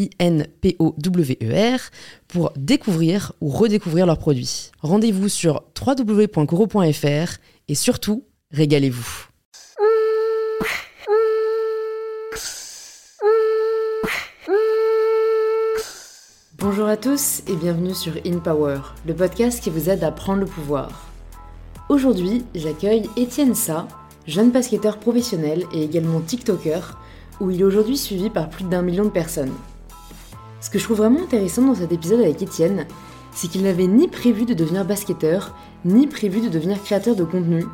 I-N-P-O-W-E-R, pour découvrir ou redécouvrir leurs produits. Rendez-vous sur www.coro.fr et surtout, régalez-vous. Bonjour à tous et bienvenue sur In Power, le podcast qui vous aide à prendre le pouvoir. Aujourd'hui, j'accueille Étienne Sa, jeune basketteur professionnel et également TikToker, où il est aujourd'hui suivi par plus d'un million de personnes. Ce que je trouve vraiment intéressant dans cet épisode avec Étienne, c'est qu'il n'avait ni prévu de devenir basketteur, ni prévu de devenir créateur de contenu.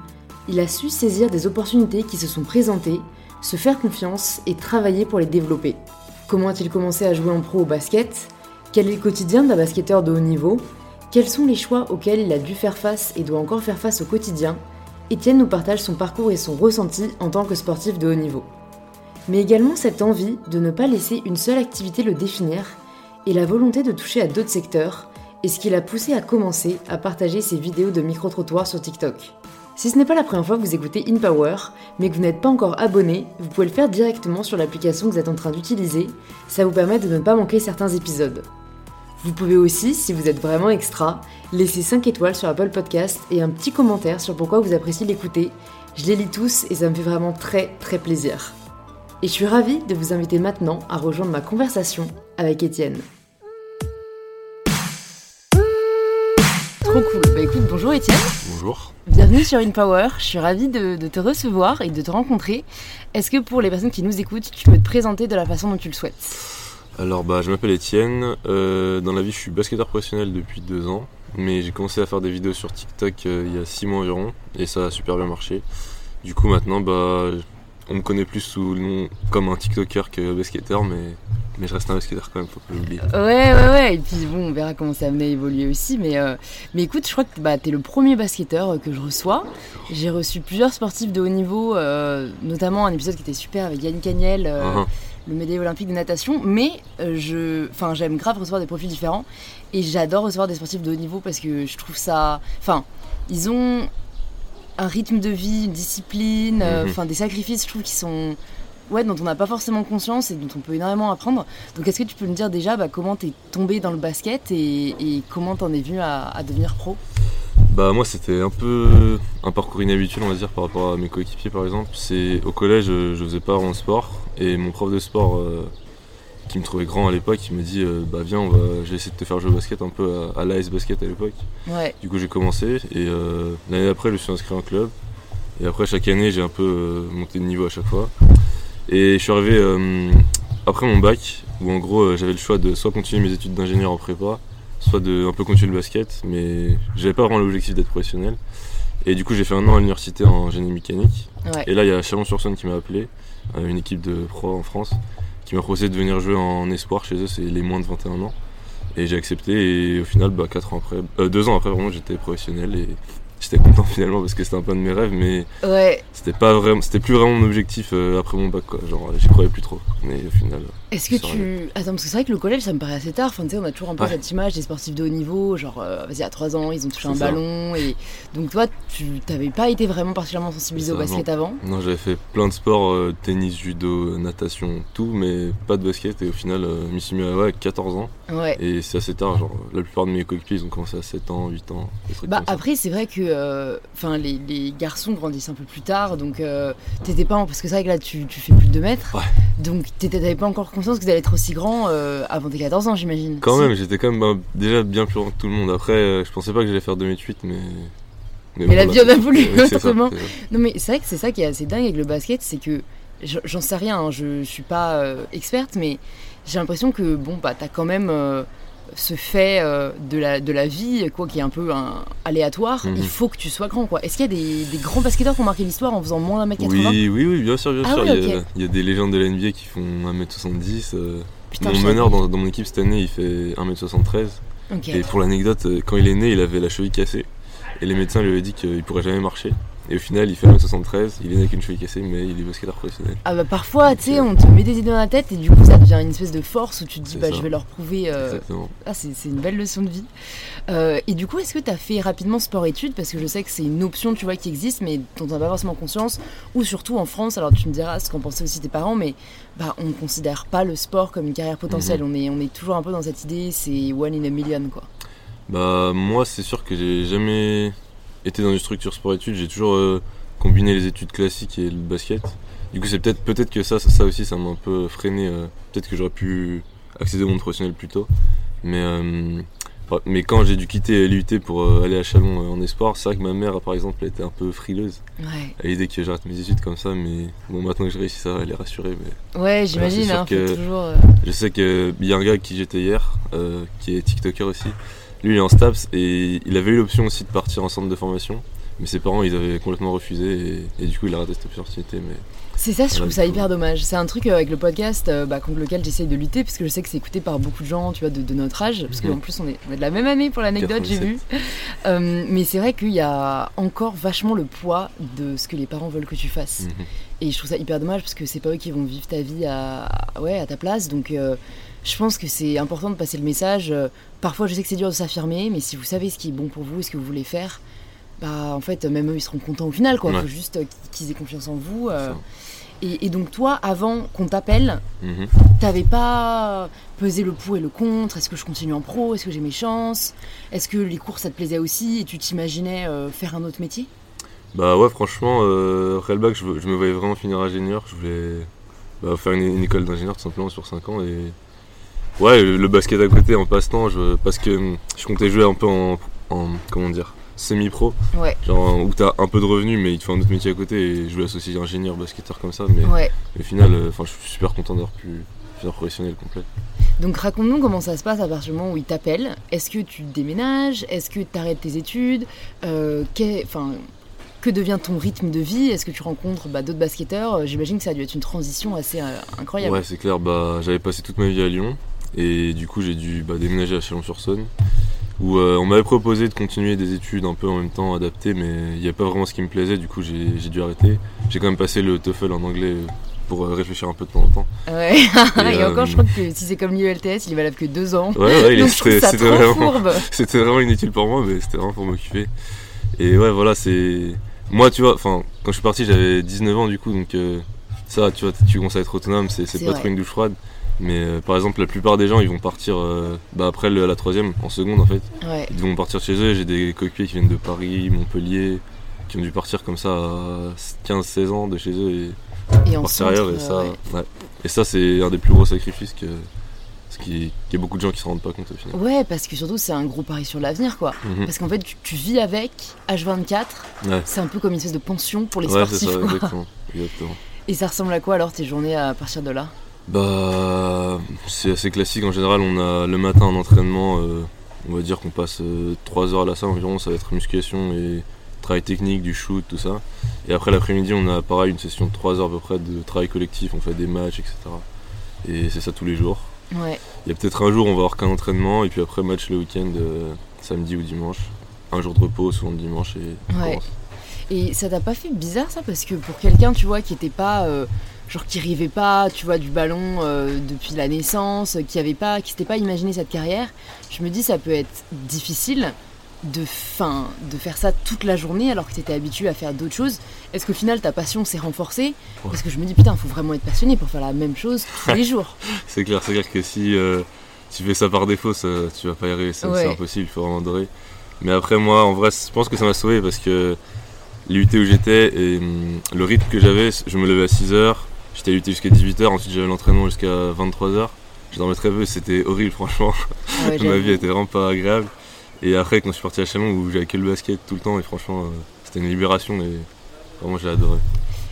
Il a su saisir des opportunités qui se sont présentées, se faire confiance et travailler pour les développer. Comment a-t-il commencé à jouer en pro au basket? Quel est le quotidien d'un basketteur de haut niveau? Quels sont les choix auxquels il a dû faire face et doit encore faire face au quotidien? Étienne nous partage son parcours et son ressenti en tant que sportif de haut niveau mais également cette envie de ne pas laisser une seule activité le définir et la volonté de toucher à d'autres secteurs et ce qui l'a poussé à commencer à partager ses vidéos de micro-trottoirs sur TikTok. Si ce n'est pas la première fois que vous écoutez InPower, mais que vous n'êtes pas encore abonné, vous pouvez le faire directement sur l'application que vous êtes en train d'utiliser, ça vous permet de ne pas manquer certains épisodes. Vous pouvez aussi, si vous êtes vraiment extra, laisser 5 étoiles sur Apple Podcast et un petit commentaire sur pourquoi vous appréciez l'écouter. Je les lis tous et ça me fait vraiment très très plaisir. Et je suis ravie de vous inviter maintenant à rejoindre ma conversation avec Étienne. Trop cool. Bah écoute, bonjour Étienne. Bonjour. Bienvenue sur InPower. Je suis ravie de, te recevoir et de te rencontrer. Est-ce que pour les personnes qui nous écoutent, tu peux te présenter de la façon dont tu le souhaites? Alors bah je m'appelle Étienne. Euh, dans la vie, je suis basketteur professionnel depuis deux ans, mais j'ai commencé à faire des vidéos sur TikTok euh, il y a six mois environ et ça a super bien marché. Du coup maintenant bah on me connaît plus sous le nom comme un TikToker que basketteur, mais, mais je reste un basketteur quand même, faut pas l'oublier. Ouais, ouais, ouais. Et puis bon, on verra comment ça à évoluer aussi. Mais, euh, mais écoute, je crois que bah, tu es le premier basketteur euh, que je reçois. J'ai reçu plusieurs sportifs de haut niveau, euh, notamment un épisode qui était super avec Yannick Agnel. Uh-huh. Le médaillé olympique de natation, mais je, enfin, j'aime grave recevoir des profils différents et j'adore recevoir des sportifs de haut niveau parce que je trouve ça, enfin, ils ont un rythme de vie, une discipline, euh, mhm. enfin des sacrifices, je trouve, qui sont ouais, dont on n'a pas forcément conscience et dont on peut énormément apprendre. Donc est-ce que tu peux me dire déjà bah, comment t'es tombé dans le basket et, et comment t'en es venu à, devenir pro? Bah moi c'était un peu un parcours inhabituel on va dire par rapport à mes coéquipiers par exemple. C'est au collège je, faisais pas de sport et mon prof de sport euh, qui me trouvait grand à l'époque, il m'a dit euh, bah viens, on va, j'ai essayé de te faire jouer au basket un peu à, l'AS Basket à l'époque. Du coup j'ai commencé et euh, l'année après je me suis inscrit en club. Et après chaque année j'ai un peu euh, monté de niveau à chaque fois. Et je suis arrivé après mon bac où en gros j'avais le choix de soit continuer mes études d'ingénieur en prépa, soit de un peu continuer le basket, mais j'avais pas vraiment l'objectif d'être professionnel. Et du coup j'ai fait un an à l'université en génie mécanique. Et là il y a Chalon-sur-Saône qui m'a appelé, une équipe de pro en France qui m'a proposé de venir jouer en espoir chez eux, c'est les moins de 21 ans. Et j'ai accepté et au final, bah, quatre ans après, euh, deux ans après, j'étais professionnel et j'étais content finalement parce que c'était un peu de mes rêves, mais ouais. c'était pas vraiment, c'était plus vraiment mon objectif euh, après mon bac, quoi. Genre, j'y croyais plus trop. Mais au final. Est-ce que tu. Attends, parce que c'est vrai que le collège, ça me paraît assez tard. Enfin, tu sais, on a toujours un peu cette image des sportifs de haut niveau, genre, euh, vas-y, à 3 ans, ils ont touché un ballon. Et donc, toi, tu t'avais pas été vraiment particulièrement sensibilisé au basket avant Non, j'avais fait plein de sports, euh, tennis, judo, natation, tout, mais pas de basket. Et au final, je m'y suis mis à 14 ans. Ouais. Et c'est assez tard, genre, la plupart de mes coéquipiers, ils ont commencé à 7 ans, 8 ans. Bah, après, c'est vrai que euh, enfin les, les garçons grandissent un peu plus tard, donc euh, t'étais pas en- parce que c'est vrai que là tu, tu fais plus de 2 mètres, Ouais. donc t'avais pas encore conscience que t'allais être aussi grand euh, avant tes 14 ans, j'imagine. Quand même, j'étais quand même bah, déjà bien plus grand que tout le monde. Après, euh, je pensais pas que j'allais faire 2m8, mais. Mais la vie en a voulu, autrement. ça. Non mais c'est vrai que c'est ça qui est assez dingue avec le basket, c'est que je- j'en sais rien, hein, je, je suis pas euh, experte, mais j'ai l'impression que bon bah t'as quand même euh, ce fait euh, de, la, de la vie quoi qui est un peu un, aléatoire. Mhm. Il faut que tu sois grand quoi. Est-ce qu'il y a des, des grands basketteurs qui ont marqué l'histoire en faisant moins d'un mètre 80 Oui, oui, oui, bien sûr, bien Ah sûr. il, y a, ok. il y a des légendes de la NBA qui font 1m70. euh, Putain, mon meneur dans, dans mon équipe cette année, il fait 1m73. Ok. Et pour l'anecdote, euh, quand il est né, il avait la cheville cassée. Et les médecins lui avaient dit qu'il pourrait jamais marcher. Et au final, il fait 1m73, il est né avec une cheville cassée, mais il est basketteur professionnel. Ah bah parfois, tu sais, on te met des idées dans la tête et du coup ça devient une espèce de force où tu te dis bah ça. je vais leur prouver. euh, Exactement. Ah, c'est une belle leçon de vie. Euh, et du coup, est-ce que tu as fait rapidement sport-études? Parce que je sais que c'est une option, tu vois, qui existe, mais dont tu n'as pas forcément conscience. Ou surtout en France, alors tu me diras ce qu'en pensaient aussi tes parents, mais bah, on ne considère pas le sport comme une carrière potentielle. Mhm. on, est, on est toujours un peu dans cette idée, c'est one in a million, quoi. Bah, moi, c'est sûr que j'ai jamais été dans une structure sport-études. J'ai toujours euh, combiné les études classiques et le basket. Du coup, c'est peut-être peut-être que ça, ça, ça aussi, ça m'a un peu freiné. euh, peut-être que j'aurais pu accéder au monde professionnel plus tôt. Mais, euh, mais quand j'ai dû quitter l'UT pour aller à Chalon en espoir, c'est vrai que ma mère, par exemple, elle était un peu frileuse Ouais, à l'idée que j'arrête mes études comme ça. Mais bon, maintenant que j'ai réussi, ça elle est rassurée. Mais ouais j'imagine, hein, toujours... je sais qu'il y a un gars avec qui j'étais hier, qui est TikToker aussi. Lui, il est en STAPS et il avait eu l'option aussi de partir en centre de formation. Mais ses parents, ils avaient complètement refusé et, et du coup, il a raté cette opportunité. Mais C'est ça, je trouve ça hyper dommage. C'est un truc euh, avec le podcast euh, bah, contre lequel j'essaye de lutter, parce que je sais que c'est écouté par beaucoup de gens, tu vois, de, de notre âge, parce Mhm. qu'en plus on est, on est de la même année pour l'anecdote, j'ai vu. Euh, mais c'est vrai qu'il y a encore vachement le poids de ce que les parents veulent que tu fasses. Mhm. Et je trouve ça hyper dommage parce que c'est pas eux qui vont vivre ta vie à, ouais, à ta place. Donc euh, je pense que c'est important de passer le message. Euh, Parfois, je sais que c'est dur de s'affirmer, mais si vous savez ce qui est bon pour vous et ce que vous voulez faire, bah en fait, même eux, ils seront contents au final. Quoi. Ouais. faut juste euh, qu'ils aient confiance en vous. euh. Et, et donc toi, avant qu'on t'appelle, Mhm. t'avais pas pesé le pour et le contre? Est-ce que je continue en pro? Est-ce que j'ai mes chances? Est-ce que les cours ça te plaisait aussi? Et tu t'imaginais euh, faire un autre métier? Bah ouais, franchement, euh, après le bac, je, me voyais vraiment finir ingénieur. Je voulais bah, faire une, une école d'ingénieur tout simplement sur 5 ans. Et ouais, le, basket à côté en passe-temps, parce que hum, je comptais jouer un peu en, en comment dire, semi-pro. Ouais, Genre où t'as un peu de revenus mais il te faut un autre métier à côté et je voulais associer ingénieur basketteur comme ça mais ouais. au final euh, je suis super content d'avoir pu finir professionnel complet. Donc raconte-nous comment ça se passe à partir du moment où ils t'appellent. Est-ce que tu déménages? Est-ce que tu arrêtes tes études? Euh, enfin, Que devient ton rythme de vie? Est-ce que tu rencontres bah, d'autres basketteurs? Euh, J'imagine que ça a dû être une transition assez euh, incroyable. Ouais c'est clair bah j'avais passé toute ma vie à Lyon et du coup j'ai dû bah, déménager à Chalon-sur-Saône où euh, on m'avait proposé de continuer des études un peu en même temps adaptées mais il n'y a pas vraiment ce qui me plaisait du coup j'ai dû arrêter. J'ai quand même passé le TOEFL en anglais pour réfléchir un peu de temps en temps. Ouais. Et, Et, euh, encore, je crois que si c'est comme l'ULTS, il est valable que deux ans. Ouais ouais Donc c'était vraiment vraiment inutile pour moi, mais c'était vraiment pour m'occuper. Et ouais, voilà, c'est. Moi, tu vois, enfin, quand je suis parti, j'avais 19 ans du coup, donc euh, ça, tu vois, tu commences à être autonome, c'est pas vrai. trop une douche froide. Mais euh, par exemple, la plupart des gens, ils vont partir euh, bah, après le- la troisième, en seconde en fait. Ouais. Ils vont partir chez eux. J'ai des coéquipiers qui viennent de Paris, Montpellier, qui ont dû partir comme ça à 15-16 ans de chez eux et Et en partir centre, ailleurs. Et ça, ouais. ouais. Et ça, c'est un des plus gros sacrifices que. Ce qui, qu'il y a beaucoup de gens qui se rendent pas compte au final. Ouais, parce que surtout, c'est un gros pari sur l'avenir, quoi. Mhm. Parce qu'en fait, tu, tu vis avec H24, Ouais. c'est un peu comme une espèce de pension pour les Ouais, sportifs. ça, exactement. exactement. Et ça ressemble à quoi alors tes journées à partir de là? Bah, c'est assez classique en général. On a le matin un entraînement, euh, on va dire qu'on passe 3 heures à la salle environ. Ça va être musculation et travail technique, du shoot, tout ça. Et après l'après-midi, on a pareil une session de 3 heures à peu près de travail collectif. On fait des matchs, etc. Et c'est ça tous les jours. Ouais. Il y a peut-être un jour, on va avoir qu'un entraînement et puis après match le week-end, euh, samedi ou dimanche. Un jour de repos, souvent le dimanche et on Ouais. commence. Et ça t'a pas fait bizarre ça Parce que pour quelqu'un, tu vois, qui était pas. euh, genre qui rêvait pas, tu vois, du ballon euh, depuis la naissance, qui avait pas, qui s'était pas imaginé cette carrière, je me dis ça peut être difficile de fin, de faire ça toute la journée alors que t'étais habitué à faire d'autres choses. Est-ce qu'au final ta passion s'est renforcée Parce que je me dis putain, faut vraiment être passionné pour faire la même chose tous les jours. C'est clair, c'est clair que si euh, tu fais ça par défaut, ça, tu vas pas y arriver, c'est Ouais. impossible, il faut vraiment adorer. Mais après, moi, en vrai, je pense que ça m'a sauvé parce que l'UT où j'étais et hum, le rythme que j'avais, je me levais à 6h, j'étais à l'UT jusqu'à 18h, ensuite j'avais l'entraînement jusqu'à 23h. Je dormais très peu, c'était horrible, franchement. Ah ouais, Ma vie était vraiment pas agréable. Et après, quand je suis parti à Chalon, où j'avais que le basket tout le temps, et franchement, euh, c'était une libération, et vraiment, j'ai adoré.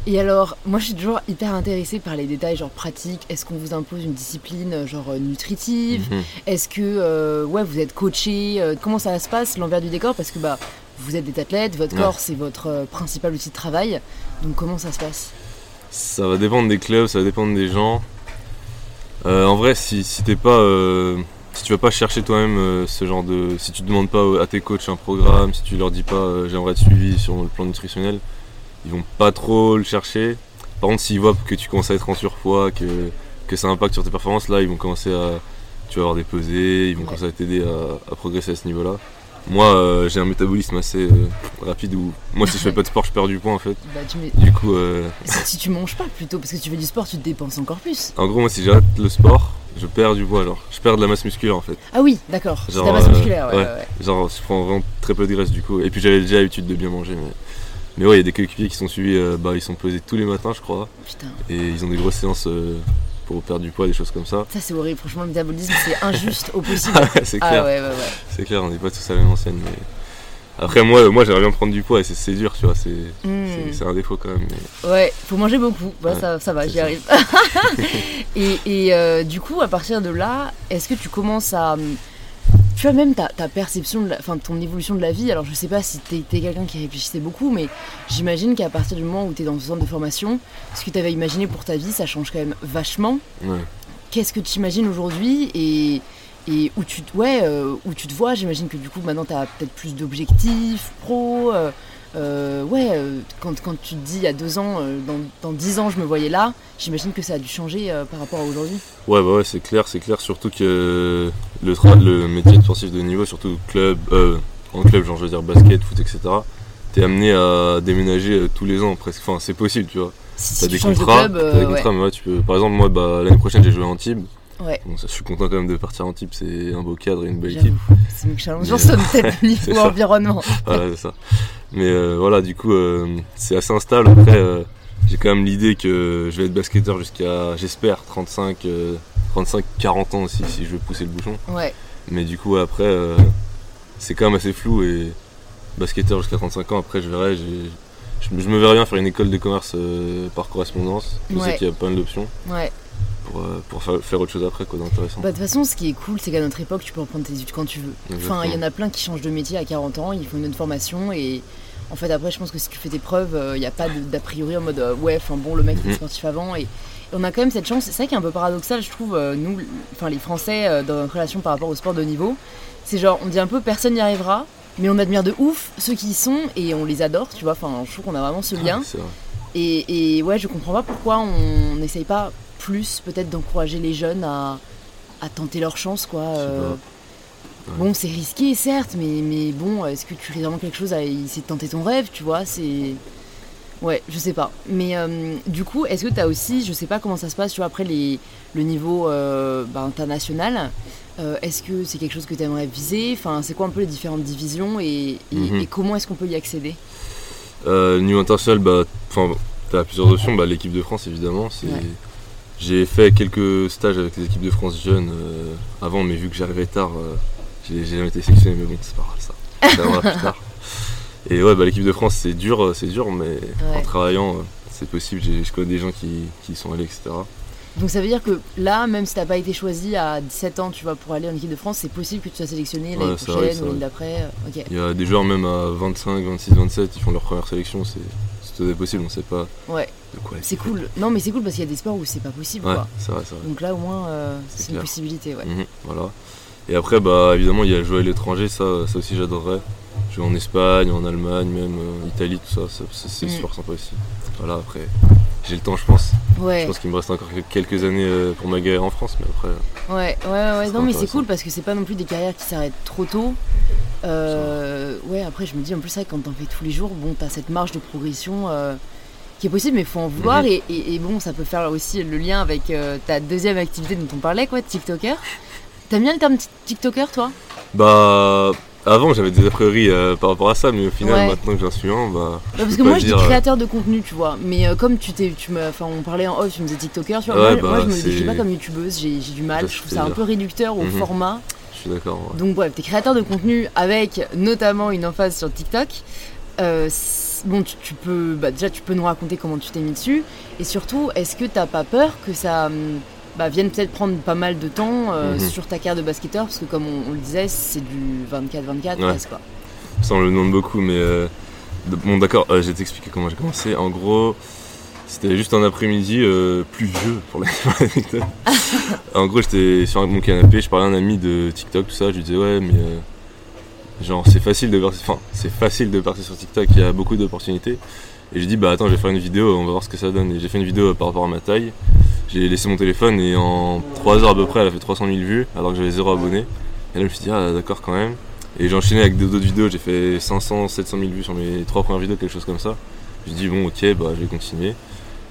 Et alors, moi je suis toujours hyper intéressée par les détails genre pratiques. Est-ce qu'on vous impose une discipline euh, genre euh, nutritive? Mhm. Est-ce que euh, ouais, vous êtes coaché Comment ça se passe l'envers du décor? Parce que bah vous êtes des athlètes, votre Ouais. corps c'est votre euh, principal outil de travail. Donc comment ça se passe? Ça va dépendre des clubs, ça va dépendre des gens. Euh, en vrai, si, si t'es pas. Si tu vas pas chercher toi-même euh, ce genre de. Si tu demandes pas à tes coachs un programme, si tu leur dis pas euh, j'aimerais être suivi sur le plan nutritionnel, ils vont pas trop le chercher. Par contre, s'ils voient que tu commences à être en surpoids, que, que ça impacte sur tes performances, là ils vont commencer à. Tu vas avoir des pesées, ils vont Ouais. commencer à t'aider à, à progresser à ce niveau-là. Moi, euh, j'ai un métabolisme assez euh, rapide où. Moi, si je fais pas de sport, je perds du poids en fait. Bah, tu mets- Du coup, euh, si, tu manges pas plutôt, parce que tu fais du sport, tu te dépenses encore plus. En gros, moi, si j'arrête le sport, je perds du poids, genre. Je perds de la masse musculaire, en fait. Ah oui, d'accord. Genre, la masse euh, musculaire, ouais, ouais. ouais, ouais. Genre, je prends vraiment très peu de graisse, du coup. Et puis, j'avais déjà l'habitude de bien manger, mais... Mais ouais, il y a des coéquipiers qui sont suivis, bah, ils sont pesés tous les matins, je crois. Putain, Et ils ont des grosses séances pour perdre du poids, des choses comme ça. ça c'est horrible. Franchement, le métabolisme c'est injuste au possible. c'est ah clair, ouais, ouais, ouais. c'est clair, on n'est pas tous à la même enseigne, mais... Après, moi, moi j'aimerais bien prendre du poids, et c'est- dur, tu vois, c'est Hmm. c'est- un défaut quand même. mais- Ouais, faut manger beaucoup. Bah, ça, ça va, j'y arrive. et et, euh, du coup, à partir de là, est-ce que tu commences à. Tu vois, même ta, ta perception, de la, enfin, ton évolution de la vie. Alors, je sais pas si t'es es, quelqu'un qui réfléchissait beaucoup, mais j'imagine qu'à partir du moment où t'es dans ce centre de formation, ce que t'avais imaginé pour ta vie, ça change quand même vachement. Ouais. Qu'est-ce que tu imagines aujourd'hui et, et où, tu, te- ouais, euh, où tu te vois? J'imagine que du coup, maintenant, t'as peut-être plus d'objectifs pro. euh, euh, ouais, euh, quand, quand tu te dis il y a deux ans, euh, dans, dans dix ans, je me voyais là, j'imagine que ça a dû changer euh, par rapport à aujourd'hui. Ouais, bah ouais, c'est clair, c'est clair. Surtout que le, le métier de sportif de niveau, surtout club, en club, genre je veux dire basket, foot, etc., t'es amené à déménager tous les ans presque. Enfin, c'est possible, tu vois. Si, T'as tu des changes contrats, de club, t'as des ouais. contrats, mais ouais, tu peux. Par exemple, moi, bah, l'année prochaine, j'ai joué à Antibes. Ouais. Bon, ça, je suis content quand même de partir à Antibes, c'est un beau cadre et une belle équipe. c'est une challenge Mais, sur c'est niveau environnement. Voilà, c'est ça. Mais euh, voilà, du coup, euh, c'est assez instable. Après, euh, j'ai quand même l'idée que je vais être basketteur jusqu'à, j'espère, 35, euh, 35, 40 ans aussi, si je veux pousser le bouchon. Ouais, Mais du coup, après, c'est quand même assez flou et basketteur jusqu'à 35 ans, après, je verrai. Je, me- je me verrais bien faire une école de commerce par correspondance. Je Ouais. sais qu'il y a plein d'options ouais. pour, pour faire, faire autre chose après, quoi, d'intéressant. Bah, de toute façon, ce qui est cool, c'est qu'à notre époque, tu peux reprendre tes études quand tu veux. Enfin, il y en a plein qui changent de métier à 40 ans, ils font une autre formation et en fait, après, je pense que si tu fais tes preuves, il n'y a pas d'a priori en mode euh, ouais, enfin bon, le mec était Mhm. sportif avant et, et on a quand même cette chance. C'est ça qui est un peu paradoxal, je trouve, euh, nous, enfin les Français, euh, dans notre relation par rapport au sport de niveau. C'est genre, on dit un peu personne n'y arrivera, mais on admire de ouf ceux qui y sont et on les adore, tu vois. Enfin, je trouve qu'on a vraiment ce lien. Ah, vrai. Et, et ouais, je comprends pas pourquoi on n'essaye pas plus peut-être d'encourager les jeunes à, à tenter leur chance, quoi. Je sais euh, pas. Ouais. Bon, c'est risqué, certes, mais, mais bon, est-ce que tu fais vraiment quelque chose à essayer de tenter ton rêve, tu vois C'est. Ouais, je sais pas. Mais euh, du coup, est-ce que tu as aussi, je sais pas comment ça se passe, tu vois, après les, le niveau euh, bah, international, euh, est-ce que c'est quelque chose que tu aimerais viser? Enfin, c'est quoi un peu les différentes divisions et, et- Mhm. et comment est-ce qu'on peut y accéder? Euh, niveau international, bah, t'as plusieurs options. Bah, l'équipe de France, évidemment. c'est Ouais. J'ai fait quelques stages avec les équipes de France jeunes avant, mais vu que j'arrivais tard, j'ai jamais été sélectionné. Mais bon, c'est pas grave ça. Plus tard. Et ouais, bah, l'équipe de France, c'est dur, euh, c'est dur, mais en travaillant, euh, c'est possible. Je connais des gens qui, qui sont allés, etc. Donc ça veut dire que là, même si t'as pas été choisi à 17 ans, tu vois, pour aller en équipe de France, c'est possible que tu sois sélectionné l'année Ouais, prochaine ou l'année d'après. euh, Ok. Il y a des joueurs même à 25, 26, 27, ils font leur première sélection. C'est tout à fait possible. On sait pas Ouais, de quoi. c'est cool. Non, mais c'est cool parce qu'il y a des sports où c'est pas possible, Ouais, quoi. vrai, vrai. Donc là, au moins, euh, C'est une possibilité, ouais. Mhm, voilà. Et après, bah, évidemment, il y a jouer à l'étranger, ça, ça aussi j'adorerais. Jouer en Espagne, en Allemagne, même euh, Italie, tout ça, ça- ça- c'est Mm. super sympa aussi. Voilà, après, j'ai le temps, je pense. Ouais, Je pense qu'il me reste encore quelques années euh, pour ma guerre en France, mais après, ouais, ouais, ouais. Non, mais c'est cool parce que c'est pas non plus des carrières qui s'arrêtent trop tôt. Euh, ouais, après, je me dis, en plus, que quand t'en fais tous les jours, bon, t'as cette marge de progression euh, qui est possible, mais faut en vouloir. Mhm. et, et- et bon, ça peut faire aussi le lien avec euh, ta deuxième activité dont on parlait, quoi, TikToker. T'aimes bien le terme ti- TikToker, toi? Bah, avant j'avais des a priori euh, par rapport à ça, mais au final, Ouais. maintenant que j'en suis un, bah. Bah, parce que moi je dis euh, créateur de contenu, tu vois. Mais euh, comme tu t'es, enfin on parlait en off, tu me disais TikToker, tu vois. Ouais, moi, bah, moi, je me décris pas comme youtubeuse, j'ai, du mal. Je trouve ça un peu réducteur au Mhm. format. Je suis d'accord. ouais. Donc bref, t'es créateur de contenu avec notamment une emphase sur TikTok. Euh, bon, tu, tu peux, bah, déjà tu peux nous raconter comment tu t'es mis dessus. Et surtout, est-ce que t'as pas peur que ça hum, bah, vienne peut-être prendre pas mal de temps euh, Mhm. sur ta carrière de basketteur Parce que comme on, on le disait, c'est du 24-24 Ouais. presque quoi. Ça, on le demande beaucoup, mais. euh, de- bon, d'accord, euh, je vais t'expliquer comment j'ai commencé. En gros, c'était juste un après-midi euh, pluvieux pour la- pour l'anecdote. en gros, j'étais sur mon canapé, je parlais à un ami de TikTok, tout ça. Je lui disais, ouais, mais. genre, c'est facile de. Enfin, c'est facile de partir sur TikTok, il y a beaucoup d'opportunités. Et j'ai dit, bah attends, je vais faire une vidéo, on va voir ce que ça donne. Et j'ai fait une vidéo par rapport à ma taille. J'ai laissé mon téléphone et en 3 heures à peu près, elle a fait 300 000 vues, alors que j'avais 0 abonnés. Et là, je me suis dit, ah d'accord, quand même. Et j'ai enchaîné avec d'autres vidéos, j'ai fait 500, 700 000 vues sur mes trois premières vidéos, quelque chose comme ça. J'ai dit, bon, ok, bah je vais continuer.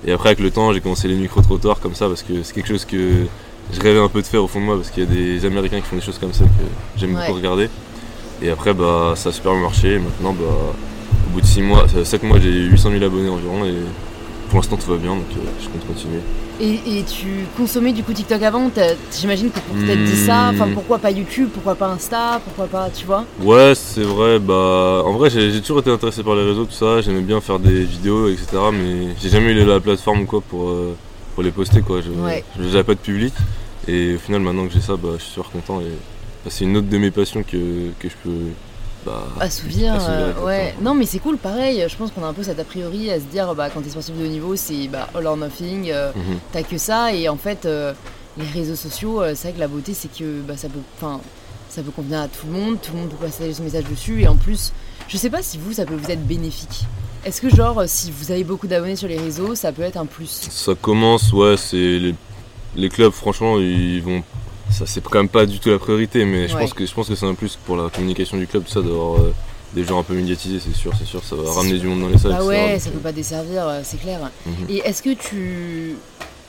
Et après, avec le temps, j'ai commencé les micro-trottoirs comme ça, parce que c'est quelque chose que je rêvais un peu de faire au fond de moi, parce qu'il y a des Américains qui font des choses comme ça que j'aime Ouais. beaucoup regarder. Et après, bah ça a super bien marché. Et maintenant, bah, bout de 6 mois, 7 mois, j'ai 800 000 abonnés environ. Et pour l'instant, tout va bien, donc euh, je compte continuer. Et, et tu consommais du coup TikTok avant J'imagine que pour t'être dit ça, enfin Hmm. pourquoi pas YouTube, pourquoi pas Insta, pourquoi pas, tu vois? Ouais, c'est vrai. Bah, en vrai, j'ai toujours été intéressé par les réseaux, tout ça. J'aimais bien faire des vidéos, etc. Mais j'ai jamais eu la plateforme quoi pour, euh, pour les poster, quoi. Je Ouais. J'avais pas de public. Et au final, maintenant que j'ai ça, bah, je suis super content. Et bah, c'est une autre de mes passions que, que je peux. Bah, Assouvir, Assouvir, euh, ouais. Non, mais c'est cool, pareil. Je pense qu'on a un peu cet a priori à se dire, bah, quand t'es sportif de haut niveau, c'est bah, all or nothing, euh, mhm. t'as que ça. Et en fait, euh, les réseaux sociaux, c'est vrai que la beauté, c'est que bah, ça peut, enfin, ça peut convenir à tout le monde. Tout le monde peut passer son message dessus. Et en plus, je sais pas si vous, ça peut vous être bénéfique. Est-ce que genre, si vous avez beaucoup d'abonnés sur les réseaux, ça peut être un plus? Ça commence, ouais, c'est les, les clubs, franchement, ils vont. Ça, c'est quand même pas du tout la priorité, mais je Ouais. pense que je pense que c'est un plus pour la communication du club, tout ça, d'avoir euh, des gens un peu médiatisés, c'est sûr, c'est sûr, ça va ramener sûr. du monde dans les salles. Etc. ouais, ça euh, peut pas desservir, euh, c'est clair. mhm. Et est-ce que tu,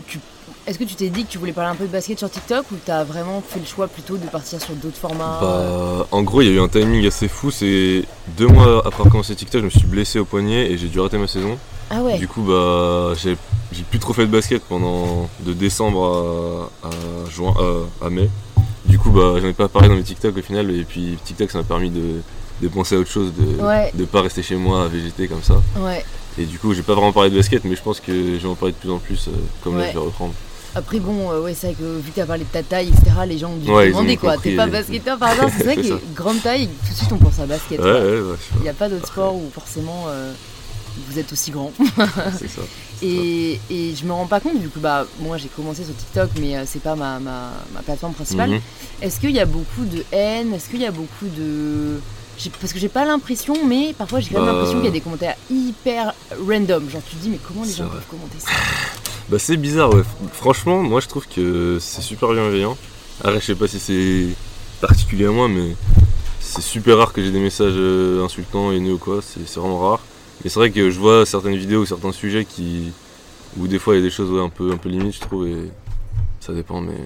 tu est-ce que tu t'es dit que tu voulais parler un peu de basket sur TikTok ou t'as vraiment fait le choix plutôt de partir sur d'autres formats Bah, en gros, il y a eu un timing assez fou. C'est deux mois après avoir commencé TikTok, je me suis blessé au poignet et j'ai dû arrêter ma saison. Ah ouais. Du coup, bah, j'ai plus trop fait de basket pendant de décembre à, à juin, euh, à mai. Du coup, bah, j'en ai pas parlé dans mes TikTok au final. Et puis TikTok, ça m'a permis de, de penser à autre chose, de Ouais. de pas rester chez moi à végéter comme ça. Ouais. Et du coup, j'ai pas vraiment parlé de basket, mais je pense que je vais en parler de plus en plus, euh, comme Ouais. je vais reprendre. Après bon, euh, ouais, c'est vrai que vu que t'as parlé de ta taille, etc., les gens ont dû Ouais, te demander quoi. T'es pas basketteur par hasard, c'est vrai que grande taille, tout de suite on pense à basket. Il n'y a pas d'autre sport où forcément euh, vous êtes aussi grand. c'est ça. Et, et je me rends pas compte, du coup, bah, moi j'ai commencé sur TikTok, mais euh, c'est pas ma, ma, ma plateforme principale. Mhm. Est-ce qu'il y a beaucoup de haine? Est-ce qu'il y a beaucoup de. Parce que j'ai pas l'impression, mais parfois j'ai quand même Bah. l'impression qu'il y a des commentaires hyper random. Genre tu te dis, mais comment les gens vrai. peuvent commenter ça? Bah c'est bizarre, ouais. Franchement, moi je trouve que c'est super bienveillant. Après, je sais pas si c'est particulier à moi, mais c'est super rare que j'ai des messages euh, insultants, haineux ou quoi. C'est vraiment rare. Mais c'est vrai que je vois certaines vidéos ou certains sujets qui. où des fois il y a des choses ouais, un, peu, un peu limites, je trouve, et ça dépend, mais.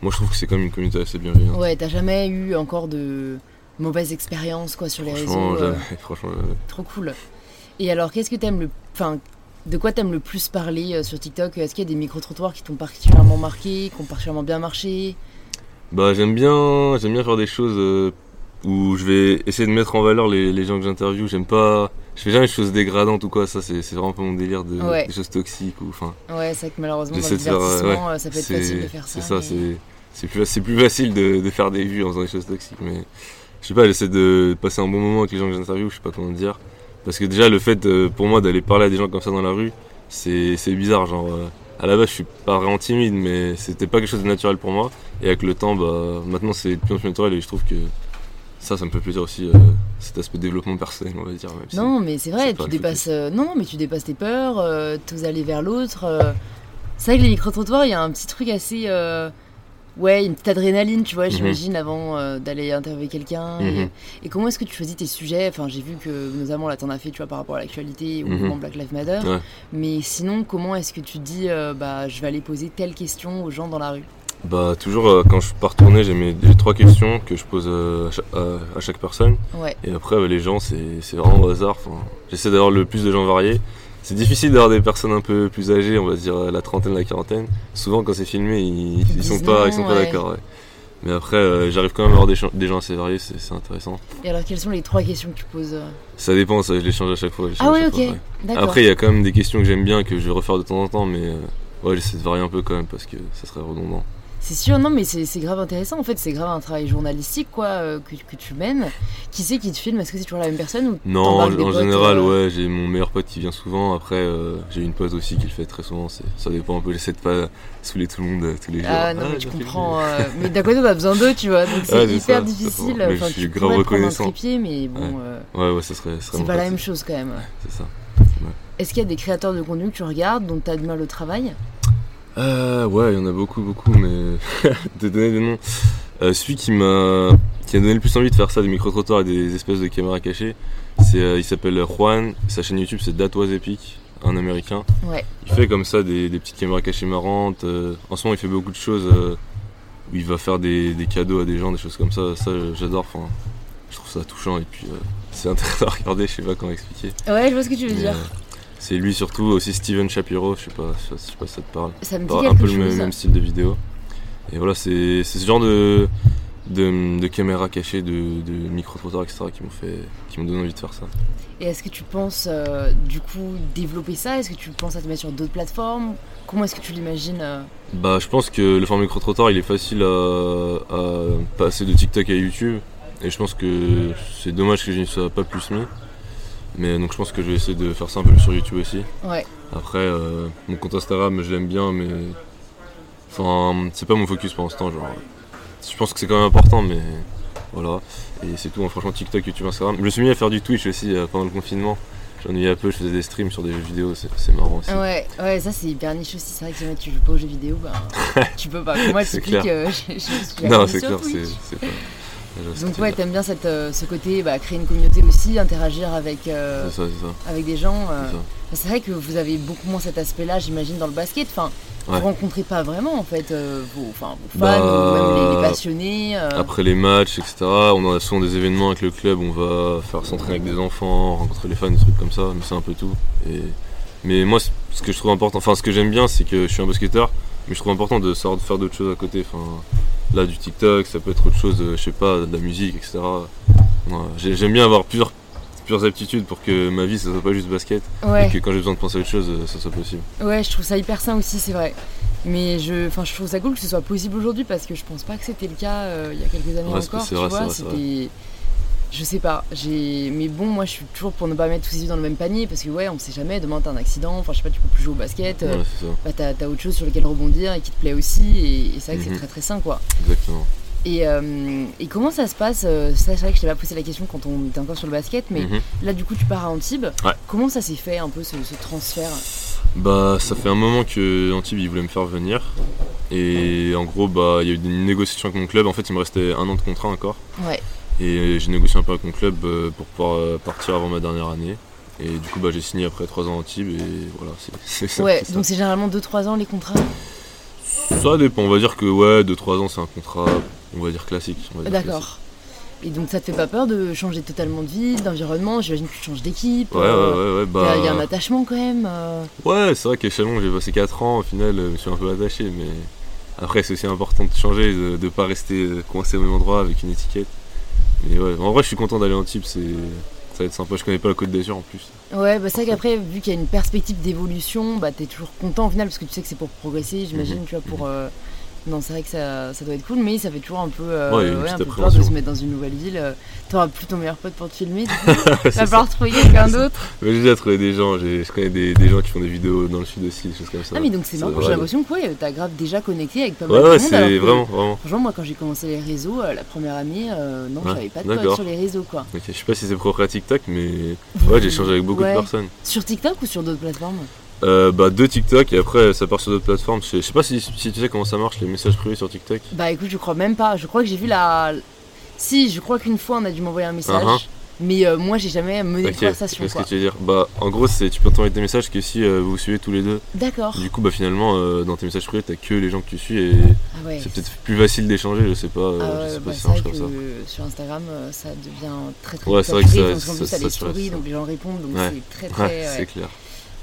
Moi je trouve que c'est quand même une communauté assez bienveillante. Ouais, t'as jamais eu encore de mauvaises expériences quoi sur les réseaux euh, jamais. Franchement, jamais. Trop cool. Et alors, qu'est-ce que t'aimes le. Enfin, de quoi t'aimes le plus parler euh, sur TikTok? Est-ce qu'il y a des micro-trottoirs qui t'ont particulièrement marqué, qui ont particulièrement bien marché? Bah j'aime bien, j'aime bien faire des choses euh, où je vais essayer de mettre en valeur les, les gens que j'interviewe. J'aime pas, je fais jamais des choses dégradantes ou quoi. Ça c'est vraiment pas mon délire de Ouais. des choses toxiques ou enfin. Ouais, c'est vrai que malheureusement, dans le euh, divertissement, euh, ça peut être facile de faire ça. C'est ça, mais- c'est c'est plus facile de, de faire des vues en faisant des choses toxiques. Mais je sais pas, j'essaie de passer un bon moment avec les gens que j'interviewe. Je sais pas comment dire. Parce que déjà le fait euh, pour moi d'aller parler à des gens comme ça dans la rue, c'est bizarre. Genre à la base je suis pas vraiment timide, mais c'était pas quelque chose de naturel pour moi. Et avec le temps, bah maintenant c'est de plus en plus naturel et je trouve que ça, ça me fait plaisir aussi, euh, cet aspect développement personnel, on va dire. Même si- Non, mais c'est vrai, tu dépasses. euh, non, mais tu dépasses tes peurs, euh, t'oses aller vers l'autre. euh. C'est vrai que les micro-trottoirs, il y a un petit truc assez. euh, Ouais, une petite adrénaline, tu vois, Mhm. j'imagine, avant d'aller interviewer quelqu'un. Et, Mhm. et comment est-ce que tu choisis tes sujets? Enfin, j'ai vu que notamment là, t'en as fait, tu vois, par rapport à l'actualité ou Mhm. mouvement Black Lives Matter. Ouais. Mais sinon, comment est-ce que tu dis, bah, je vais aller poser telle question aux gens dans la rue? Bah toujours euh, quand je pars tourner, j'ai mes j'ai trois questions que je pose euh, à, cha- à- à chaque personne. Ouais. Et après euh, les gens c'est c'est vraiment au hasard. Enfin, J'essaie d'avoir le plus de gens variés. C'est difficile d'avoir des personnes un peu plus âgées, on va dire euh, la trentaine, la quarantaine. Souvent quand c'est filmé, ils, ils sont pas, ils sont pas d'accord. ouais. Mais après euh, j'arrive quand même à avoir des, gens- des gens assez variés, c'est c'est intéressant. Et alors, quelles sont les trois questions que tu poses euh Ça dépend, ça je les change à chaque fois. Ah chaque ok. fois, ouais. D'accord. Après il y a quand même des questions que j'aime bien que je vais refaire de temps en temps, mais euh, ouais j'essaie de varier un peu quand même parce que ça serait redondant. C'est sûr, non, mais c'est grave intéressant. En fait, c'est grave un travail journalistique, quoi, euh, que, que tu mènes. Qui c'est qui te filme? Est-ce que c'est toujours la même personne ou Non, en potes, général, euh, ouais, j'ai mon meilleur pote qui vient souvent. Après, euh, j'ai une pote aussi qui le fait très souvent. Ça dépend un peu. J'essaie de pas saouler tout le monde euh, tous les jours. Ah non, mais j'ai je comprends. euh, mais d'un côté, on a besoin d'eux, tu vois. Donc c'est hyper ça, difficile. Mais Enfin, je suis tu grave un reconnaissant. trépied, mais bon, Ouais. euh, Ouais, ouais, ça serait. c'est pas la même chose quand même. C'est ça. Est-ce qu'il y a des créateurs de contenu que tu regardes dont tu admires le travail? Euh, ouais, il y en a beaucoup, beaucoup, mais. de donner des noms. Euh, celui qui m'a. qui a donné le plus envie de faire ça, des micro-trottoirs et des espèces de caméras cachées, c'est, euh, il s'appelle Juan. Sa chaîne YouTube, c'est Was Epic, un américain. Ouais. Il fait comme ça des, des petites caméras cachées marrantes. euh, en ce moment, il fait beaucoup de choses où il va faire des, des cadeaux à des gens, des choses comme ça. Ça, j'adore. Enfin, je trouve ça touchant et puis c'est intéressant à regarder. Je sais pas comment expliquer. Ouais, je vois ce que tu veux Mais, dire. C'est lui surtout, aussi Steven Shapiro. Je sais pas, je sais pas si ça te parle. Ça me dit un peu chose. le même, style de vidéo. Et voilà, c'est ce genre de, de, de caméras cachées, de, de micro-trottoirs, etc. qui m'ont fait, qui m'ont donné envie de faire ça. Et est-ce que tu penses euh, du coup développer ça? Est-ce que tu penses à te mettre sur d'autres plateformes? Comment est-ce que tu l'imagines euh? Bah, je pense que le format micro-trottoir, il est facile à, à passer de TikTok à YouTube. Et je pense que c'est dommage que je n'y sois pas plus mis. Mais donc je pense que je vais essayer de faire ça un peu plus sur YouTube aussi. Ouais. Après, euh, mon compte Instagram, je l'aime bien, mais. Enfin, c'est pas mon focus pour l'instant. Genre, je pense que c'est quand même important, mais voilà. Et c'est tout. hein. Franchement, TikTok, YouTube, Instagram. Je me suis mis à faire du Twitch aussi euh, pendant le confinement. J'en ai un peu, je faisais des streams sur des jeux vidéo, c'est marrant aussi. Ouais, ouais, ça c'est hyper niche aussi. C'est vrai que si jamais tu joues pas aux jeux vidéo, bah, tu peux pas. Moi, C'est typique, clair. euh, je, non, c'est clair, c'est pas. Donc tu ouais, t'aimes bien cette, euh, ce côté, bah, créer une communauté aussi, interagir avec, euh, ça, avec des gens. euh. c'est vrai que vous avez beaucoup moins cet aspect-là, j'imagine, dans le basket. Enfin, Ouais. vous rencontrez pas vraiment en fait vos, enfin, vos fans Bah, ou même les, les passionnés. Après les matchs, etc., on a souvent des événements avec le club, on va faire s'entraîner avec des enfants, rencontrer les fans, des trucs comme ça, mais c'est un peu tout. Et... Mais moi, ce que je trouve important, enfin ce que j'aime bien, c'est que je suis un basketteur, mais je trouve important de savoir de faire d'autres choses à côté. Enfin, là, du TikTok, ça peut être autre chose, euh, je sais pas, de la musique, etc. J'aime bien avoir plusieurs, plusieurs aptitudes pour que ma vie, ça soit pas juste basket, Ouais. et que quand j'ai besoin de penser à autre chose, euh, ça soit possible. Ouais, je trouve ça hyper sain aussi, c'est vrai. Mais je, enfin, je trouve ça cool que ce soit possible aujourd'hui parce que je pense pas que c'était le cas euh, il y a quelques années Ouais, encore. tu vrai, vois, c'était. Je sais pas, j'ai. Mais bon, moi je suis toujours pour ne pas mettre tous ses œufs dans le même panier parce que ouais, on sait jamais, demain t'as un accident, enfin je sais pas, tu peux plus jouer au basket, euh, Ouais, bah t'as autre chose sur lequel rebondir et qui te plaît aussi et, et c'est vrai que Mhm. c'est très très sain quoi. exactement. Et, euh, et comment ça se passe euh, Ça, c'est vrai que je t'avais pas posé la question quand on était encore sur le basket, mais Mhm. là du coup tu pars à Antibes. Ouais. Comment ça s'est fait un peu ce, ce transfert? Bah, ça fait un moment que Antibes il voulait me faire venir. Et en gros, bah, il y a eu une négociation avec mon club. En fait, il me restait un an de contrat encore. Ouais. Et j'ai négocié un peu avec mon club euh, pour pouvoir euh, partir avant ma dernière année. Et du coup, bah, j'ai signé après 3 ans à Antibes. Et voilà, c'est- ça. Ouais, donc c'est généralement 2-3 ans les contrats? Ça dépend. On va dire que, ouais, 2-3 ans, c'est un contrat, on va dire classique. D'accord. Et donc ça te fait pas peur de changer totalement de ville, d'environnement? J'imagine que tu changes d'équipe. Ouais, ouais, ouais, ouais. Il Bah, y, a un attachement quand même. euh. Ouais, c'est vrai qu'à Chalon, j'ai passé 4 ans, au final, euh, je me suis un peu attaché, mais après, c'est aussi important de changer, de ne pas rester euh, coincé au même endroit avec une étiquette. Mais ouais, en vrai, je suis content d'aller en type, c'est... ça va être sympa. Je connais pas la Côte d'Azur en plus. Ouais, bah c'est vrai qu'après, vu qu'il y a une perspective d'évolution, bah t'es toujours content au final parce que tu sais que c'est pour progresser, j'imagine, Mhm, tu vois, pour. euh, Non, c'est vrai que ça, ça doit être cool, mais ça fait toujours un peu, euh, Ouais, ouais, un peu peur de se mettre dans une nouvelle ville. euh, T'auras plus ton meilleur pote pour te filmer, du coup. C'est Va ça. falloir trouver quelqu'un d'autre. J'ai déjà trouvé des gens, je connais des, des gens qui font des vidéos dans le sud aussi, des choses comme ça. Ah, mais donc c'est marrant, j'ai l'impression que ouais, t'as grave déjà connecté avec pas Ouais, mal ouais, de monde. alors c'est que- vraiment, vraiment. Franchement, moi quand j'ai commencé les réseaux, euh, la première année, euh, non, Ouais, j'avais pas de potes sur les réseaux quoi. Je sais pas si c'est propre à TikTok, mais ouais, j'ai échangé avec beaucoup Ouais. de personnes. Sur TikTok ou sur d'autres plateformes? Euh, bah, deux TikTok et après ça part sur d'autres plateformes. Je sais, je sais pas si, si tu sais comment ça marche les messages privés sur TikTok. Bah écoute, je crois même pas. Je crois que j'ai vu la. Si, je crois qu'une fois on a dû m'envoyer un message. Uh-huh. Mais euh, moi j'ai jamais mené de conversation sais ce quoi. que tu veux dire? Bah, en gros, c'est tu peux t'envoyer des messages que si euh, vous vous suivez tous les deux. D'accord. Du coup, bah finalement, euh, dans tes messages privés, t'as que les gens que tu suis et Ah ouais. C'est peut-être plus facile d'échanger, je sais pas, Ah je sais bah, pas si c'est ça marche comme ça. sur Instagram, ça devient très très Ouais, c'est vrai que ça- qu'en ça- ça ça. donc les gens répondent, donc Ouais. c'est très très, ouais, c'est clair.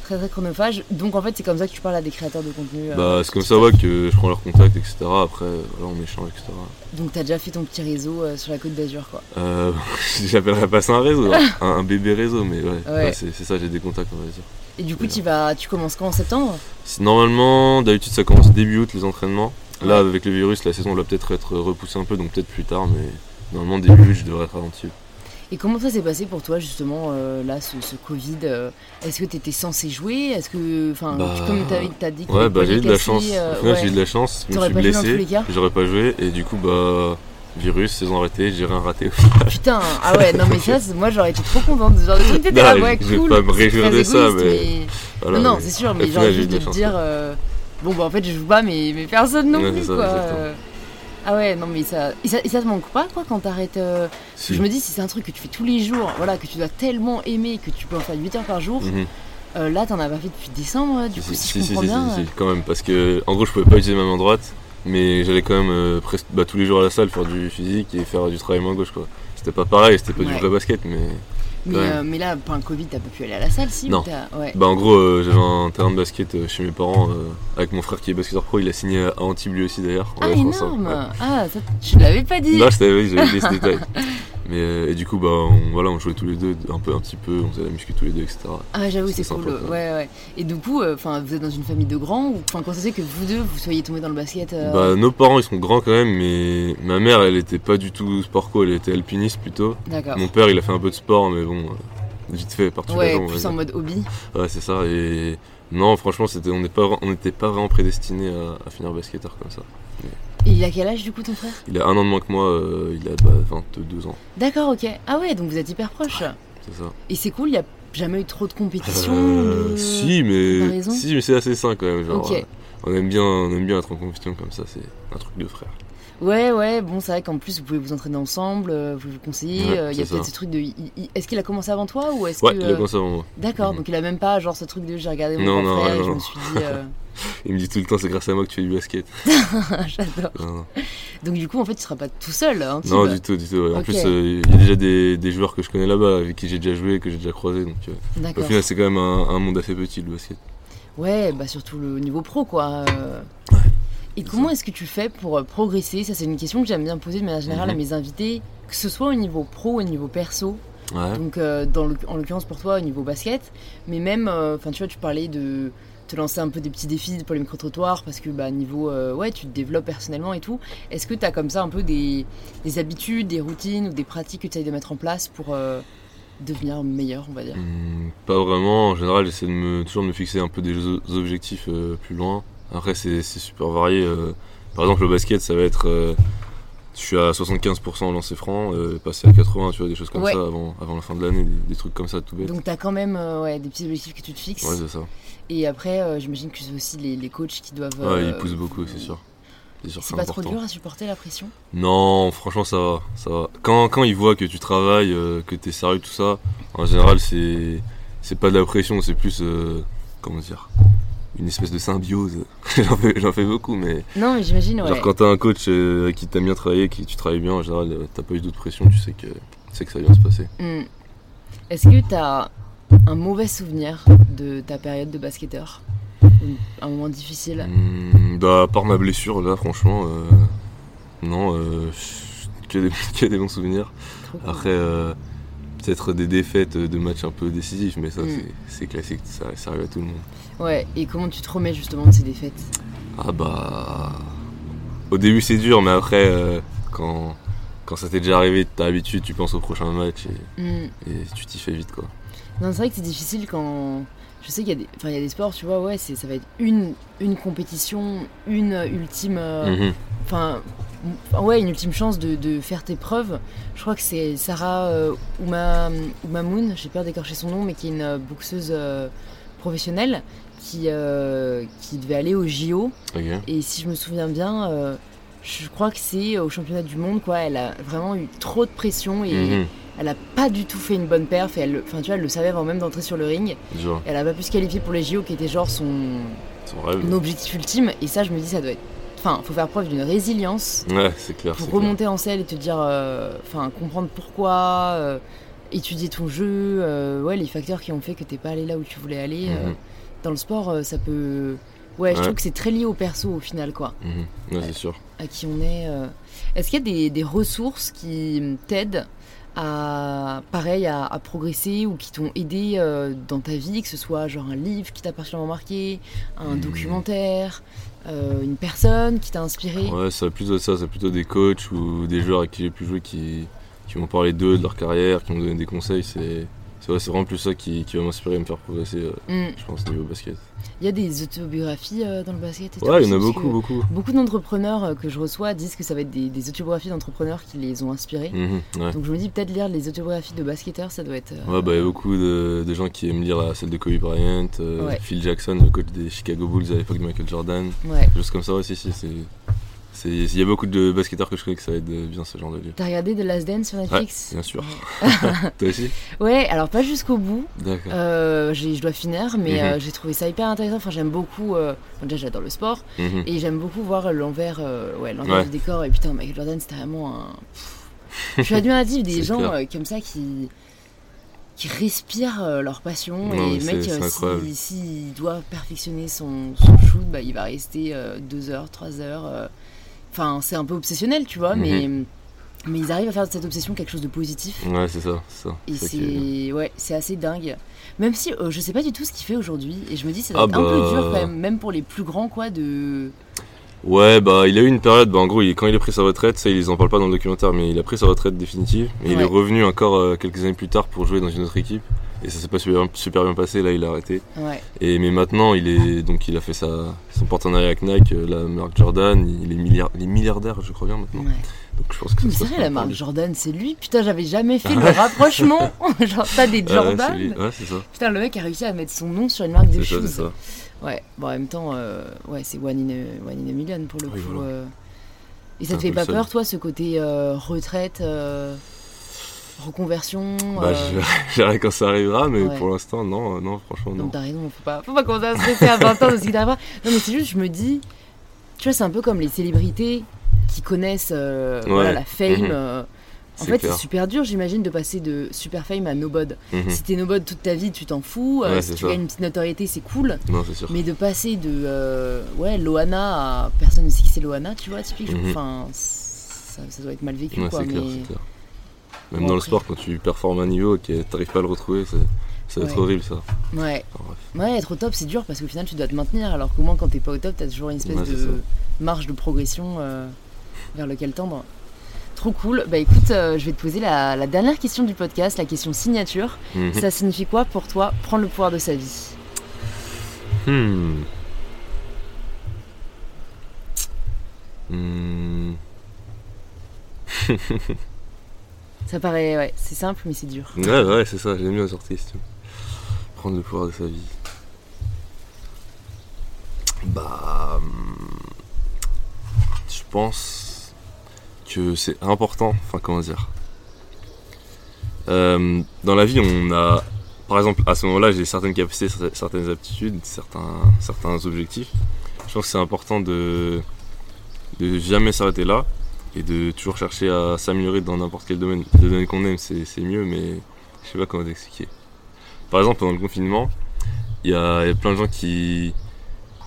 Très très chronophage. Donc en fait, c'est comme ça que tu parles à des créateurs de contenu. euh, Bah, c'est comme ça ouais, que je prends leur contact, etc. Après, voilà, on échange, etc. Donc t'as déjà fait ton petit réseau euh, sur la côte d'Azur, quoi. Euh, J'appellerais pas ça un réseau, hein. un, un bébé réseau, mais ouais, Ouais. ouais, c'est ça, j'ai des contacts, on va dire. Et du coup, tu vas, tu commences quand en septembre? Normalement, d'habitude, ça commence début août les entraînements. Là, avec le virus, la saison va peut-être être repoussée un peu, donc peut-être plus tard, mais normalement, début août, je devrais être ralenti. Et comment ça s'est passé pour toi justement euh, là ce, ce Covid euh, Est-ce que tu étais censé jouer? Est-ce que enfin Bah, tu- comme t'as t'as dit que Ouais, bah j'ai eu de la chance. euh, ouais. j'ai eu de la chance. Je me suis blessé. J'aurais pas joué, et du coup, bah, virus, saison arrêtée, j'ai rien raté. Putain, ah ouais, non mais ça, moi j'aurais été trop contente. Genre, de truc, t'étais Non, là, je- ouais, je vais cool. pas me réjouir de ça, mais Voilà, non, non, mais- c'est sûr, mais j'ai juste de de te dire, ouais. bon bah en fait je joue pas, mais, mais personne non Ouais, plus ça, quoi. Ah ouais, non mais ça, et ça, et ça te manque pas quoi quand t'arrêtes euh, Si. Je me dis si c'est un truc que tu fais tous les jours, voilà, que tu dois tellement aimer que tu peux en faire 8 heures par jour. Mhm. euh, là t'en as pas fait depuis décembre, du Si, coup si, si, si, je comprends bien. euh, quand même, parce que en gros, je pouvais pas utiliser ma main droite, mais j'allais quand même euh, presque bah, tous les jours à la salle faire du physique et faire du travail main gauche, quoi. C'était pas pareil, c'était pas du Ouais. vrai basket, mais Mais, Ouais. euh, mais là, pendant le Covid, t'as pas pu aller à la salle, si Non. ouais. bah en gros, euh, j'avais un terrain de basket euh, chez mes parents avec mon frère qui est basketteur pro, il a signé à Antibes lui aussi d'ailleurs. Ah, ensemble, énorme ouais. Ah, ça, tu l'avais pas dit Non, je savais, oui, j'avais oublié ce détail. Mais euh, et du coup, bah, on, voilà, on jouait tous les deux un peu, un petit peu, on faisait la muscu tous les deux, etc. Ah, j'avoue, c'est cool. sympa. Ouais, ouais. Et du coup, euh, enfin, vous êtes dans une famille de grands ou enfin, quand ça que vous deux, vous soyez tombés dans le basket euh, Bah, nos parents, ils sont grands quand même, mais ma mère, elle était pas du tout sport co, elle était alpiniste plutôt. D'accord. Mon père, il a fait un peu de sport, mais bon, vite fait, la Ouais, plus en mode hobby. Ouais, c'est ça. Et non, franchement, c'était, on n'est pas, on n'était pas vraiment prédestiné à, à finir basketteur comme ça. Et il a quel âge du coup ton frère? Il a un an de moins que moi, euh, il a bah, 22 ans, D'accord, ok. Ah ouais, donc vous êtes hyper proches. c'est ça. Et c'est cool, il y a jamais eu trop de compétition Euh, de- Si, mais si, mais c'est assez sain quand même. Genre, Ok. euh, on aime bien, on aime bien être en compétition comme ça. C'est un truc de frère. Ouais, ouais, bon, c'est vrai qu'en plus, vous pouvez vous entraîner ensemble, euh, vous vous conseillez. Ouais, euh, Il y a peut-être ce truc de. Est-ce qu'il a commencé avant toi ou est-ce Ouais, que. il a euh, commencé avant moi. D'accord, Mhm. donc il a même pas genre ce truc de j'ai regardé mon Non, grand non, frère et non, je me suis dit. euh, Il me dit tout le temps, c'est grâce à moi que tu fais du basket. J'adore. Donc du coup, en fait, tu seras pas tout seul. Hein, Non, du tout, du tout. ouais. En plus, il y a déjà des, des joueurs que je connais là-bas, avec qui j'ai déjà joué, que j'ai déjà croisé. Donc, au final, c'est quand même un, un monde assez petit le basket. Ouais, bah surtout le niveau pro, quoi. euh. Ouais. Et comment est-ce que tu fais pour euh, progresser? Ça, c'est une question que j'aime bien poser de manière générale à Mhm. mes invités, que ce soit au niveau pro ou au niveau perso. Ouais. Donc, euh, dans le- en l'occurrence pour toi, au niveau basket, mais même, euh, enfin, tu vois, tu parlais de te lancer un peu des petits défis pour les micro-trottoirs parce que, bah, niveau, euh, ouais, tu te développes personnellement et tout. Est-ce que tu as comme ça un peu des, des habitudes, des routines ou des pratiques que tu essayes de mettre en place pour devenir meilleur, on va dire? Hum, pas vraiment. En général, j'essaie de me, toujours de me fixer un peu des objectifs plus loin. Après, c'est super varié. euh. par exemple, le basket, ça va être. euh, je suis à 75% en lancer franc, euh, passer à 80, tu vois, des choses comme Ouais. ça avant, avant la fin de l'année, des, des trucs comme ça, tout bête. Donc, tu as quand même euh, ouais, des petits objectifs que tu te fixes. Ouais, c'est ça. Et après, euh, j'imagine que c'est aussi les, les coachs qui doivent. Ouais, ils poussent beaucoup, c'est sûr. C'est pas trop dur à supporter la pression? Non, franchement, ça va. Ça va. Quand, quand ils voient que tu travailles, que t'es sérieux, tout ça, en général, c'est c'est pas de la pression, c'est plus. comment dire Une espèce de symbiose. J'en fais, beaucoup, mais. Non, mais j'imagine, ouais. Genre, quand t'as un coach euh, qui t'aimes bien travailler, qui tu travailles bien, en général, euh, t'as pas eu d'autres pression, tu sais que, tu sais que ça va bien se passer. Hmm. Est-ce que t'as un mauvais souvenir de ta période de basketteur? Un moment difficile? Hum, bah, à part ma blessure, là, franchement, euh, non, euh, que, des, que des bons souvenirs. Trop. Après, peut-être des défaites de matchs un peu décisifs, mais ça, Mm. c'est- c'est classique, ça, ça arrive à tout le monde. Ouais, et comment tu te remets justement de ces défaites? Ah bah. Au début, c'est dur, mais après, euh, quand, quand ça t'est déjà arrivé, t'as l'habitude, tu penses au prochain match et, Hmm. et tu t'y fais vite, quoi. Non, c'est vrai que c'est difficile quand. Je sais qu'il y, a des... enfin, il y a des sports, tu vois, ouais, c'est- ça va être une, une compétition, une ultime. euh, Mhm. Enfin, ouais, une ultime chance de, de faire tes preuves. Je crois que c'est Sarah euh, Ouma, Oumamoun, j'ai peur d'écorcher son nom, mais qui est une euh, boxeuse professionnelle qui, euh, qui devait aller au JO. Et si je me souviens bien, euh, je crois que c'est au championnat du monde, quoi. Elle a vraiment eu trop de pression et Mhm. elle a pas du tout fait une bonne perf. Et elle, enfin, tu vois, elle le savait avant même d'entrer sur le ring. Elle a pas pu se qualifier pour les JO, qui était genre son, Son rêve. son objectif ultime. Et ça, je me dis, ça doit être enfin, faut faire preuve d'une résilience Ouais, c'est clair. pour clair. remonter en selle et te dire, euh, enfin, comprendre pourquoi, étudier ton jeu, euh, ouais, les facteurs qui ont fait que t'es pas allé là où tu voulais aller. euh, Mhm. dans le sport, euh, ça peut. Ouais, je trouve que c'est très lié au perso au final, quoi, Mhm. Ouais, c'est sûr. à qui on est. Est-ce qu'il y a des, des ressources qui t'aident à, pareil, à, à progresser ou qui t'ont aidé euh, dans ta vie, que ce soit genre un livre qui t'a particulièrement marqué, un Mhm. documentaire, euh, une personne qui t'a inspiré? Ouais, c'est plutôt ça, c'est plutôt des coachs ou des joueurs avec qui j'ai pu jouer qui, qui m'ont parlé d'eux, de leur carrière, qui m'ont donné des conseils. C'est c'est vrai, c'est vraiment plus ça qui, qui va m'inspirer et me faire progresser, euh, Hmm. je pense, niveau basket. Il y a des autobiographies euh, dans le basket et Ouais, il y en a beaucoup, beaucoup. Beaucoup d'entrepreneurs euh, que je reçois disent que ça va être des, des autobiographies d'entrepreneurs qui les ont inspirés. Mhm, ouais. Donc je me dis peut-être lire les autobiographies de basketteurs, ça doit être. Ouais, bah, il y a beaucoup de, de gens qui aiment lire la, celle de Kobe Bryant, Ouais. Phil Jackson, le coach des Chicago Bulls à l'époque de Michael Jordan. Ouais. Juste comme ça, ouais, si, si, c'est. Il y a beaucoup de basketteurs que je connais que ça aide bien ce genre de livre. T'as regardé The Last Dance sur Netflix Bien sûr. Toi aussi Ouais, alors pas jusqu'au bout. D'accord. Euh, je dois finir, mais Mhm. euh, j'ai trouvé ça hyper intéressant. Enfin, j'aime beaucoup. euh, déjà, j'adore le sport Mhm. et j'aime beaucoup voir l'envers, euh, ouais, Ouais. du décor. Et putain, Michael Jordan, c'était vraiment un. Je suis admirative des gens euh, comme ça qui qui respirent euh, leur passion Non, et le mec euh, incroyable. si- s'il doit perfectionner son, son shoot bah, il va rester 2 heures 3 heures euh. Enfin c'est un peu obsessionnel tu vois Mhm. mais mais ils arrivent à faire de cette obsession quelque chose de positif Ouais, c'est ça, c'est ça. et C'est qui ouais, c'est assez dingue. Même si euh, je sais pas du tout ce qu'il fait aujourd'hui et je me dis c'est Ah un peu bah. dur quand même, même pour les plus grands quoi de. Ouais, bah il a eu une période, bah en gros, il- quand il a pris sa retraite, ça ils en parlent pas dans le documentaire, mais il a pris sa retraite définitive. Et il est revenu encore euh, quelques années plus tard pour jouer dans une autre équipe. Et ça s'est pas super, super bien passé, là il a arrêté. Ouais. Et mais maintenant, il est donc il a fait sa, son partenariat avec Nike, euh, la marque Jordan, il est, milliard, il est milliardaire, je crois bien maintenant. ouais. Donc je pense que ça c'est vrai la marque lui. Jordan c'est lui. Putain j'avais jamais fait le rapprochement. Genre t'as des Ouais, ouais, Jordan. Ouais, c'est ça. Putain le mec a réussi à mettre son nom sur une marque de C'est ça, ça. Ouais. Bon en même temps euh, ouais c'est one in a, one in a million pour le Oui, coup. voilà. euh. Et ça te fait pas seul. peur toi ce côté euh, retraite, reconversion. Bah, euh, quand ça arrivera, mais Ouais. pour l'instant, non, euh, non, franchement, Non, non. t'as raison, faut pas, faut pas commencer à se stresser à 20 ans de ce qui t'arrivera. Non, mais c'est juste, je me dis, tu vois, c'est un peu comme les célébrités qui connaissent euh, voilà, la fame. Mhm. euh. En fait, c'est super dur, j'imagine, de passer de super fame à nobod. Mhm. Si t'es nobod toute ta vie, tu t'en fous. Ouais, si tu gagnes une petite notoriété, c'est cool. Non, c'est sûr. Mais de passer de ouais, Loana à personne ne sait qui c'est Loana, tu vois, typiquement. Mhm. Enfin, ça, ça doit être mal vécu, quoi. mais... clair. Même dans le sport, quand tu performes à un niveau et que t'arrives pas à le retrouver, c'est- ça va être Ouais. horrible ça. Ouais. Enfin. Ouais, être au top, c'est dur parce qu'au final, tu dois te maintenir. Alors qu'au moins, quand t'es pas au top, t'as toujours une espèce Ouais, de marge de progression euh, vers lequel tendre. Trop cool. Bah écoute, euh, je vais te poser la, la dernière question du podcast, la question signature. Mhm. Ça signifie quoi pour toi prendre le pouvoir de sa vie? Hmm. Hmm. Ça paraît, ouais, c'est simple, mais c'est dur. Ouais, ouais, c'est ça, j'aime bien cette question. Prendre le pouvoir de sa vie. Bah. hmm, Je pense que c'est important, enfin, comment dire. Euh, dans la vie, on a. Par exemple, à ce moment-là, j'ai certaines capacités, cer- certaines aptitudes, certains, certains objectifs. Je pense que c'est important de, de jamais s'arrêter là et de toujours chercher à s'améliorer dans n'importe quel domaine. Le domaine qu'on aime, c'est mieux, mais je sais pas comment t'expliquer. Par exemple, pendant le confinement, il y a, plein de gens qui,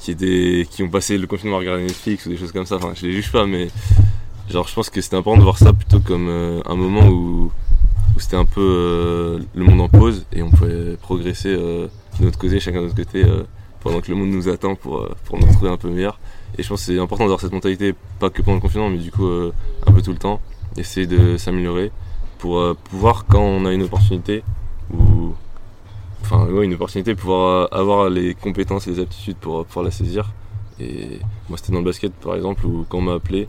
qui, étaient, qui ont passé le confinement à regarder Netflix ou des choses comme ça. Enfin, je les juge pas, mais genre, je pense que c'était important de voir ça plutôt comme euh, un moment où, où c'était un peu euh, le monde en pause et on pouvait progresser euh, de notre côté, chacun de notre côté, pendant que le monde nous attend pour, euh, pour nous retrouver un peu meilleur. Et je pense que c'est important d'avoir cette mentalité, pas que pendant le confinement, mais du coup euh, un peu tout le temps, essayer de s'améliorer pour euh, pouvoir, quand on a une opportunité, ou enfin ouais, une opportunité, pouvoir avoir les compétences et les aptitudes pour pouvoir la saisir. Et moi, c'était dans le basket par exemple, où quand on m'a appelé,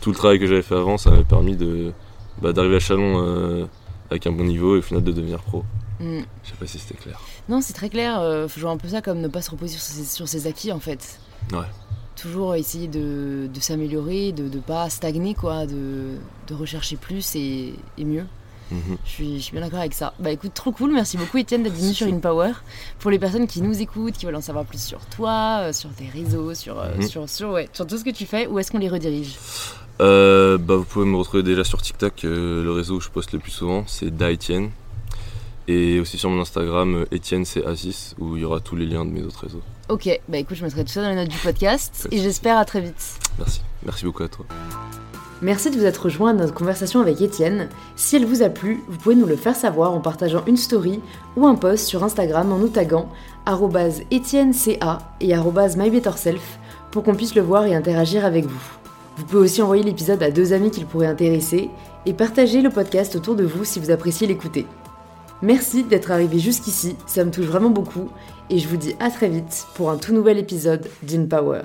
tout le travail que j'avais fait avant, ça m'a permis de bah, d'arriver à Chalon euh, avec un bon niveau et au final de devenir pro. Hmm. Je sais pas si c'était clair. Non, c'est très clair. euh, faut jouer un peu ça comme ne pas se reposer sur ses, sur ses acquis, en fait. Ouais. Toujours essayer de, de s'améliorer, de ne pas stagner, quoi, de, de rechercher plus et, et mieux. Mhm. Je, suis, je suis bien d'accord avec ça. Bah écoute, trop cool. Merci beaucoup Étienne d'être venu sur InPower. Pour les personnes qui nous écoutent, qui veulent en savoir plus sur toi, euh, sur tes réseaux, sur, euh, mhm. sur, sur, ouais, sur tout ce que tu fais, où est-ce qu'on les redirige? Bah, Vous pouvez me retrouver déjà sur TikTok, le réseau où je poste le plus souvent, c'est DaEtienne. Et aussi sur mon Instagram, Etienne c'est Asis, où il y aura tous les liens de mes autres réseaux. Ok, bah écoute, je mettrai tout ça dans les notes du podcast et j'espère à très vite. Merci, merci beaucoup à toi. Merci de vous être rejoint à notre conversation avec Étienne. Si elle vous a plu, vous pouvez nous le faire savoir en partageant une story ou un post sur Instagram en nous taguant etienneca et mybetterself pour qu'on puisse le voir et interagir avec vous. Vous pouvez aussi envoyer l'épisode à deux amis qu'il pourrait intéresser et partager le podcast autour de vous si vous appréciez l'écouter. Merci d'être arrivé jusqu'ici, ça me touche vraiment beaucoup et je vous dis à très vite pour un tout nouvel épisode d'InPower.